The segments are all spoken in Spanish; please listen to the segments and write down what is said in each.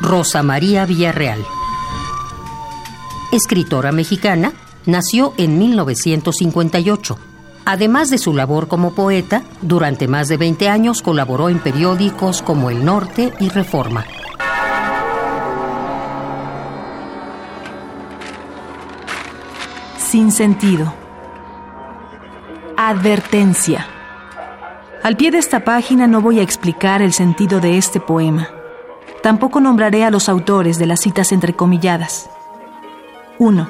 Rosa María Villarreal. Escritora mexicana, nació en 1958. Además de su labor como poeta, durante más de 20 años colaboró en periódicos como El Norte y Reforma. Sin sentido. Advertencia. Al pie de esta página no voy a explicar el sentido de este poema. Tampoco nombraré a los autores de las citas entrecomilladas. 1.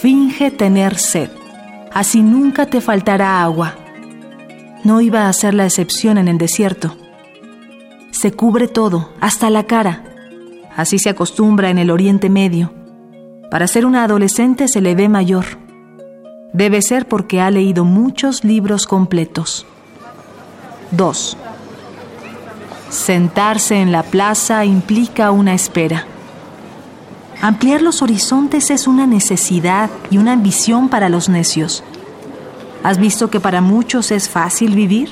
Finge tener sed, así nunca te faltará agua. No iba a ser la excepción en el desierto. Se cubre todo, hasta la cara. Así se acostumbra en el Oriente Medio. Para ser una adolescente se le ve mayor. Debe ser porque ha leído muchos libros completos. 2. Sentarse en la plaza implica una espera. Ampliar los horizontes es una necesidad y una ambición para los necios. ¿Has visto que para muchos es fácil vivir?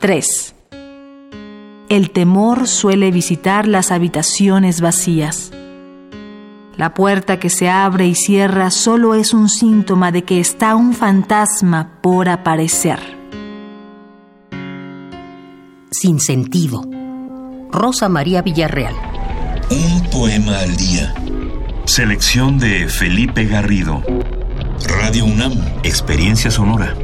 3. El temor suele visitar las habitaciones vacías. La puerta que se abre y cierra solo es un síntoma de que está un fantasma por aparecer sin sentido. Rosa María Villarreal. Un poema al día. Selección de Felipe Garrido. Radio UNAM. Experiencia sonora.